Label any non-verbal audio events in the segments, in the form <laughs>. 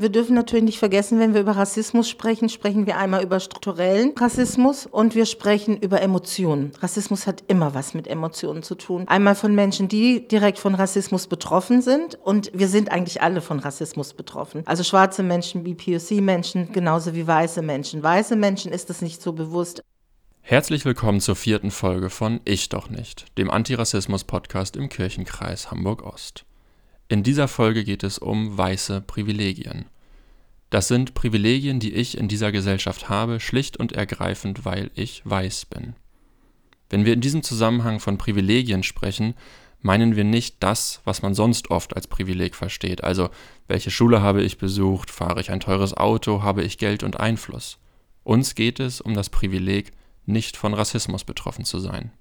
Wir dürfen natürlich nicht vergessen, wenn wir über Rassismus sprechen, sprechen wir einmal über strukturellen Rassismus und wir sprechen über Emotionen. Rassismus hat immer was mit Emotionen zu tun. Einmal von Menschen, die direkt von Rassismus betroffen sind und wir sind eigentlich alle von Rassismus betroffen. Also schwarze Menschen, BPOC-Menschen, genauso wie weiße Menschen. Weiße Menschen ist es nicht so bewusst. Herzlich willkommen zur vierten Folge von Ich doch nicht, dem Antirassismus-Podcast im Kirchenkreis Hamburg-Ost. In dieser Folge geht es um weiße Privilegien. Das sind Privilegien, die ich in dieser Gesellschaft habe, schlicht und ergreifend, weil ich weiß bin. Wenn wir in diesem Zusammenhang von Privilegien sprechen, meinen wir nicht das, was man sonst oft als Privileg versteht, also welche Schule habe ich besucht, fahre ich ein teures Auto, habe ich Geld und Einfluss. Uns geht es um das Privileg, nicht von Rassismus betroffen zu sein.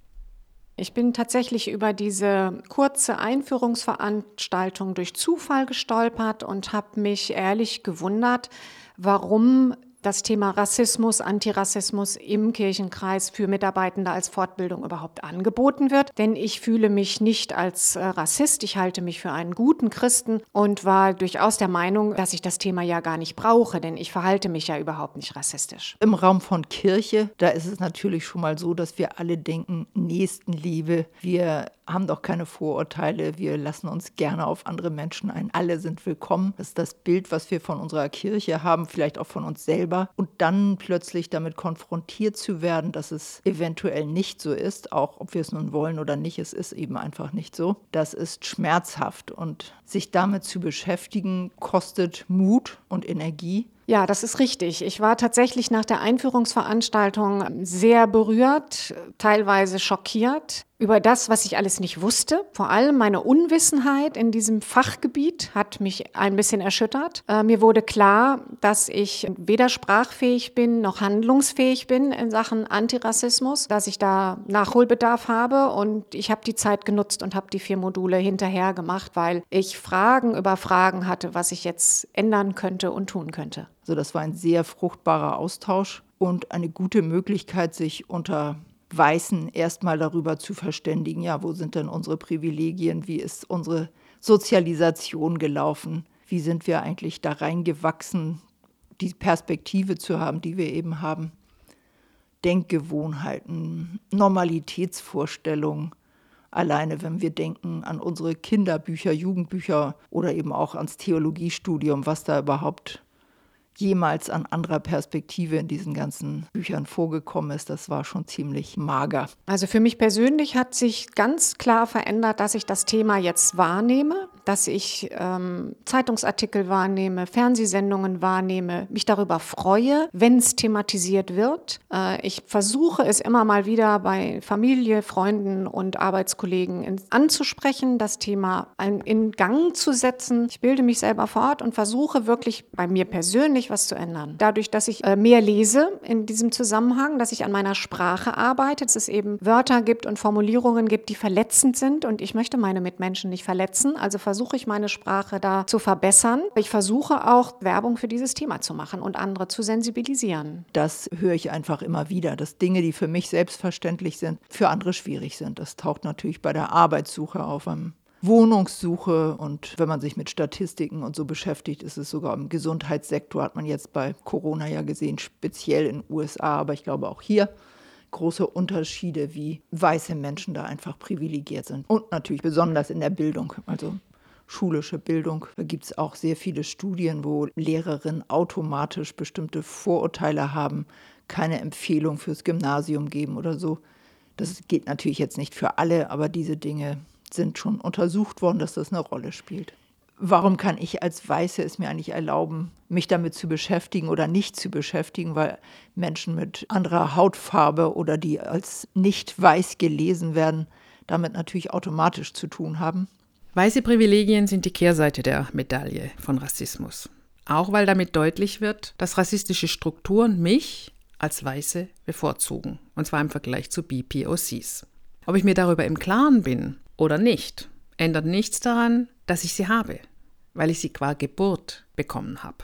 Ich bin tatsächlich über diese kurze Einführungsveranstaltung durch Zufall gestolpert und habe mich ehrlich gewundert, warum das Thema Rassismus, Antirassismus im Kirchenkreis für Mitarbeitende als Fortbildung überhaupt angeboten wird. Denn ich fühle mich nicht als äh, Rassist, ich halte mich für einen guten Christen und war durchaus der Meinung, dass ich das Thema ja gar nicht brauche, denn ich verhalte mich ja überhaupt nicht rassistisch. Im Raum von Kirche, da ist es natürlich schon mal so, dass wir alle denken, Nächstenliebe, wir haben doch keine Vorurteile, wir lassen uns gerne auf andere Menschen ein, alle sind willkommen. Das ist das Bild, was wir von unserer Kirche haben, vielleicht auch von uns selber. Und dann plötzlich damit konfrontiert zu werden, dass es eventuell nicht so ist, auch ob wir es nun wollen oder nicht, es ist eben einfach nicht so, das ist schmerzhaft. Und sich damit zu beschäftigen, kostet Mut und Energie. Ja, das ist richtig. Ich war tatsächlich nach der Einführungsveranstaltung sehr berührt, teilweise schockiert über das, was ich alles nicht wusste. Vor allem meine Unwissenheit in diesem Fachgebiet hat mich ein bisschen erschüttert. Äh, mir wurde klar, dass ich weder sprachfähig bin noch handlungsfähig bin in Sachen Antirassismus, dass ich da Nachholbedarf habe und ich habe die Zeit genutzt und habe die vier Module hinterher gemacht, weil ich Fragen über Fragen hatte, was ich jetzt ändern könnte und tun könnte. Also das war ein sehr fruchtbarer Austausch und eine gute Möglichkeit, sich unter Weißen erstmal darüber zu verständigen, ja, wo sind denn unsere Privilegien, wie ist unsere Sozialisation gelaufen, wie sind wir eigentlich da reingewachsen, die Perspektive zu haben, die wir eben haben. Denkgewohnheiten, Normalitätsvorstellungen. Alleine, wenn wir denken an unsere Kinderbücher, Jugendbücher oder eben auch ans Theologiestudium, was da überhaupt jemals an anderer Perspektive in diesen ganzen Büchern vorgekommen ist, das war schon ziemlich mager. Also für mich persönlich hat sich ganz klar verändert, dass ich das Thema jetzt wahrnehme, dass ich ähm, Zeitungsartikel wahrnehme, Fernsehsendungen wahrnehme, mich darüber freue, wenn es thematisiert wird. Äh, ich versuche es immer mal wieder bei Familie, Freunden und Arbeitskollegen in, anzusprechen, das Thema in, in Gang zu setzen. Ich bilde mich selber fort und versuche wirklich bei mir persönlich was zu ändern. Dadurch, dass ich äh, mehr lese in diesem Zusammenhang, dass ich an meiner Sprache arbeite, dass es eben Wörter gibt und Formulierungen gibt, die verletzend sind und ich möchte meine Mitmenschen nicht verletzen, also versuche ich meine Sprache da zu verbessern. Ich versuche auch Werbung für dieses Thema zu machen und andere zu sensibilisieren. Das höre ich einfach immer wieder, dass Dinge, die für mich selbstverständlich sind, für andere schwierig sind. Das taucht natürlich bei der Arbeitssuche auf. Am Wohnungssuche und wenn man sich mit Statistiken und so beschäftigt, ist es sogar im Gesundheitssektor, hat man jetzt bei Corona ja gesehen, speziell in den USA, aber ich glaube auch hier große Unterschiede, wie weiße Menschen da einfach privilegiert sind. Und natürlich besonders in der Bildung, also schulische Bildung. Da gibt es auch sehr viele Studien, wo Lehrerinnen automatisch bestimmte Vorurteile haben, keine Empfehlung fürs Gymnasium geben oder so. Das geht natürlich jetzt nicht für alle, aber diese Dinge sind schon untersucht worden, dass das eine Rolle spielt. Warum kann ich als Weiße es mir eigentlich erlauben, mich damit zu beschäftigen oder nicht zu beschäftigen, weil Menschen mit anderer Hautfarbe oder die als nicht weiß gelesen werden, damit natürlich automatisch zu tun haben? Weiße Privilegien sind die Kehrseite der Medaille von Rassismus. Auch weil damit deutlich wird, dass rassistische Strukturen mich als Weiße bevorzugen, und zwar im Vergleich zu BPOCs. Ob ich mir darüber im Klaren bin oder nicht, ändert nichts daran, dass ich sie habe, weil ich sie qua Geburt bekommen habe.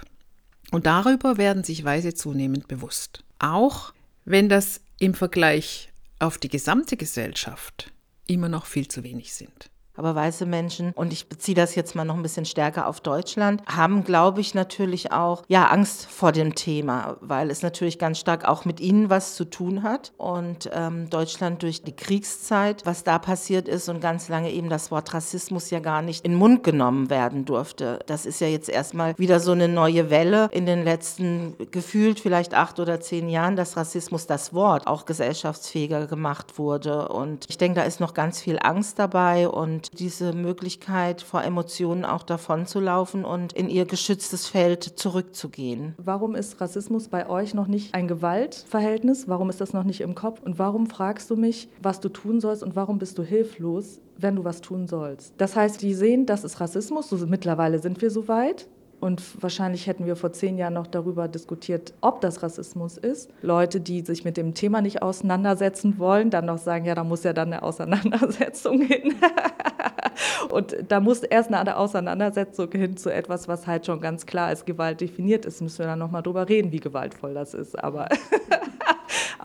Und darüber werden sich Weise zunehmend bewusst. Auch wenn das im Vergleich auf die gesamte Gesellschaft immer noch viel zu wenig sind. Aber weiße Menschen, und ich beziehe das jetzt mal noch ein bisschen stärker auf Deutschland, haben, glaube ich, natürlich auch ja Angst vor dem Thema, weil es natürlich ganz stark auch mit ihnen was zu tun hat. Und ähm, Deutschland durch die Kriegszeit, was da passiert ist und ganz lange eben das Wort Rassismus ja gar nicht in den Mund genommen werden durfte. Das ist ja jetzt erstmal wieder so eine neue Welle in den letzten gefühlt vielleicht acht oder zehn Jahren, dass Rassismus das Wort auch gesellschaftsfähiger gemacht wurde. Und ich denke, da ist noch ganz viel Angst dabei und diese Möglichkeit, vor Emotionen auch davonzulaufen und in ihr geschütztes Feld zurückzugehen. Warum ist Rassismus bei euch noch nicht ein Gewaltverhältnis? Warum ist das noch nicht im Kopf? Und warum fragst du mich, was du tun sollst und warum bist du hilflos, wenn du was tun sollst? Das heißt, die sehen, das ist Rassismus. So, mittlerweile sind wir so weit. Und wahrscheinlich hätten wir vor zehn Jahren noch darüber diskutiert, ob das Rassismus ist. Leute, die sich mit dem Thema nicht auseinandersetzen wollen, dann noch sagen, ja, da muss ja dann eine Auseinandersetzung <laughs> hin. Und da muss erst eine Auseinandersetzung hin zu etwas, was halt schon ganz klar als Gewalt definiert ist. Müssen wir dann nochmal drüber reden, wie gewaltvoll das ist. Aber, <laughs>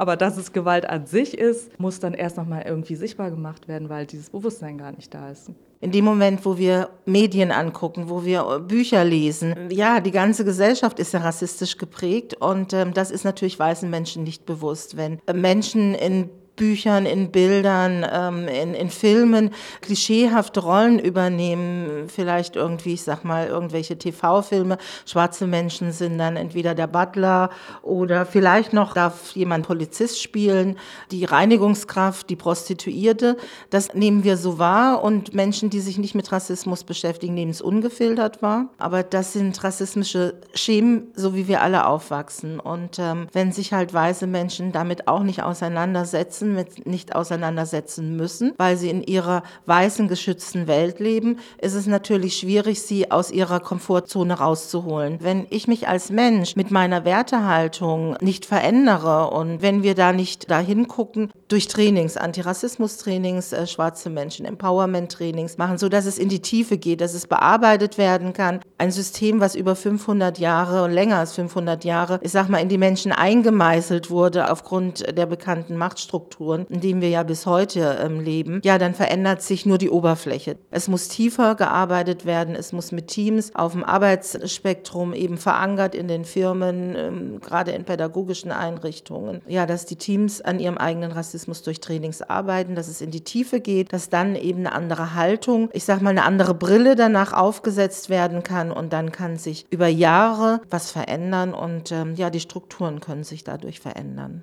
aber dass es Gewalt an sich ist, muss dann erst nochmal irgendwie sichtbar gemacht werden, weil dieses Bewusstsein gar nicht da ist. In dem Moment, wo wir Medien angucken, wo wir Bücher lesen, ja, die ganze Gesellschaft ist ja rassistisch geprägt und ähm, das ist natürlich weißen Menschen nicht bewusst. Wenn Menschen in Büchern, in Bildern, ähm, in, in Filmen klischeehafte Rollen übernehmen. Vielleicht irgendwie, ich sag mal, irgendwelche TV-Filme. Schwarze Menschen sind dann entweder der Butler oder vielleicht noch darf jemand Polizist spielen, die Reinigungskraft, die Prostituierte. Das nehmen wir so wahr und Menschen, die sich nicht mit Rassismus beschäftigen, nehmen es ungefiltert wahr. Aber das sind rassismische Schemen, so wie wir alle aufwachsen. Und ähm, wenn sich halt weiße Menschen damit auch nicht auseinandersetzen, mit nicht auseinandersetzen müssen, weil sie in ihrer weißen, geschützten Welt leben, ist es natürlich schwierig, sie aus ihrer Komfortzone rauszuholen. Wenn ich mich als Mensch mit meiner Wertehaltung nicht verändere und wenn wir da nicht dahin gucken, durch Trainings, Antirassismus-Trainings, äh, schwarze Menschen, Empowerment-Trainings machen, so dass es in die Tiefe geht, dass es bearbeitet werden kann. Ein System, was über 500 Jahre und länger als 500 Jahre, ich sag mal, in die Menschen eingemeißelt wurde aufgrund der bekannten Machtstrukturen Strukturen, in denen wir ja bis heute ähm, leben, ja, dann verändert sich nur die Oberfläche. Es muss tiefer gearbeitet werden, es muss mit Teams auf dem Arbeitsspektrum eben verankert in den Firmen, ähm, gerade in pädagogischen Einrichtungen. Ja, dass die Teams an ihrem eigenen Rassismus durch Trainings arbeiten, dass es in die Tiefe geht, dass dann eben eine andere Haltung, ich sag mal eine andere Brille danach aufgesetzt werden kann und dann kann sich über Jahre was verändern und ähm, ja, die Strukturen können sich dadurch verändern.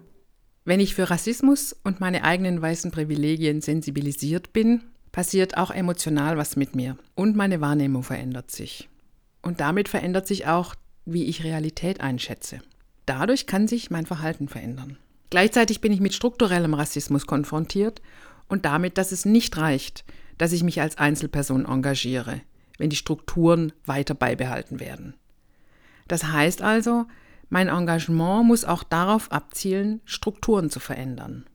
Wenn ich für Rassismus und meine eigenen weißen Privilegien sensibilisiert bin, passiert auch emotional was mit mir und meine Wahrnehmung verändert sich. Und damit verändert sich auch, wie ich Realität einschätze. Dadurch kann sich mein Verhalten verändern. Gleichzeitig bin ich mit strukturellem Rassismus konfrontiert und damit, dass es nicht reicht, dass ich mich als Einzelperson engagiere, wenn die Strukturen weiter beibehalten werden. Das heißt also, mein Engagement muss auch darauf abzielen, Strukturen zu verändern.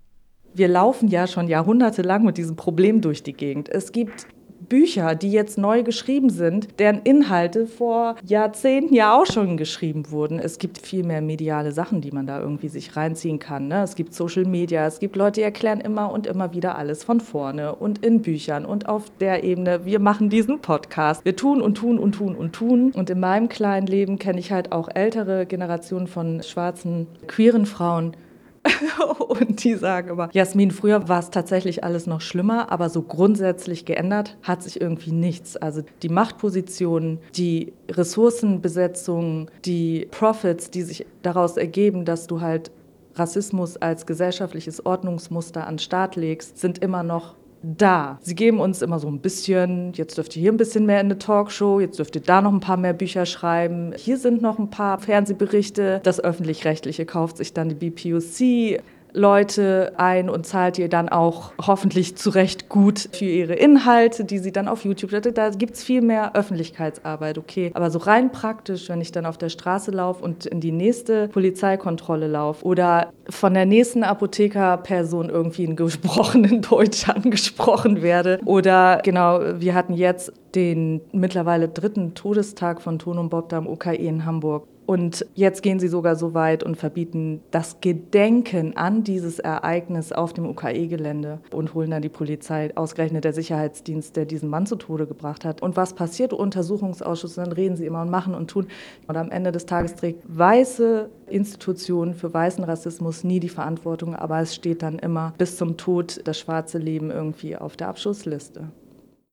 Wir laufen ja schon jahrhundertelang mit diesem Problem durch die Gegend. Es gibt Bücher, die jetzt neu geschrieben sind, deren Inhalte vor Jahrzehnten ja auch schon geschrieben wurden. Es gibt viel mehr mediale Sachen, die man da irgendwie sich reinziehen kann. Ne? Es gibt Social Media, es gibt Leute, die erklären immer und immer wieder alles von vorne und in Büchern und auf der Ebene. Wir machen diesen Podcast. Wir tun und tun und tun und tun. Und in meinem kleinen Leben kenne ich halt auch ältere Generationen von schwarzen, queeren Frauen, <laughs> und die sagen immer, Jasmin, früher war es tatsächlich alles noch schlimmer, aber so grundsätzlich geändert hat sich irgendwie nichts. Also die Machtpositionen, die Ressourcenbesetzung, die Profits, die sich daraus ergeben, dass du halt Rassismus als gesellschaftliches Ordnungsmuster an den Start legst, sind immer noch da. Sie geben uns immer so ein bisschen, jetzt dürft ihr hier ein bisschen mehr in eine Talkshow, jetzt dürft ihr da noch ein paar mehr Bücher schreiben, hier sind noch ein paar Fernsehberichte, das öffentlich-rechtliche kauft sich dann die BPUC. Leute ein und zahlt ihr dann auch hoffentlich zu Recht gut für ihre Inhalte, die sie dann auf YouTube. Da gibt es viel mehr Öffentlichkeitsarbeit, okay. Aber so rein praktisch, wenn ich dann auf der Straße laufe und in die nächste Polizeikontrolle laufe oder von der nächsten Apothekerperson irgendwie in gesprochenen <laughs> Deutsch angesprochen werde. Oder genau, wir hatten jetzt den mittlerweile dritten Todestag von Ton und Bob da am OKE in Hamburg. Und jetzt gehen sie sogar so weit und verbieten das Gedenken an dieses Ereignis auf dem UKE-Gelände und holen dann die Polizei, ausgerechnet der Sicherheitsdienst, der diesen Mann zu Tode gebracht hat. Und was passiert? Untersuchungsausschuss, dann reden sie immer und machen und tun. Und am Ende des Tages trägt weiße Institutionen für weißen Rassismus nie die Verantwortung, aber es steht dann immer bis zum Tod das schwarze Leben irgendwie auf der Abschussliste.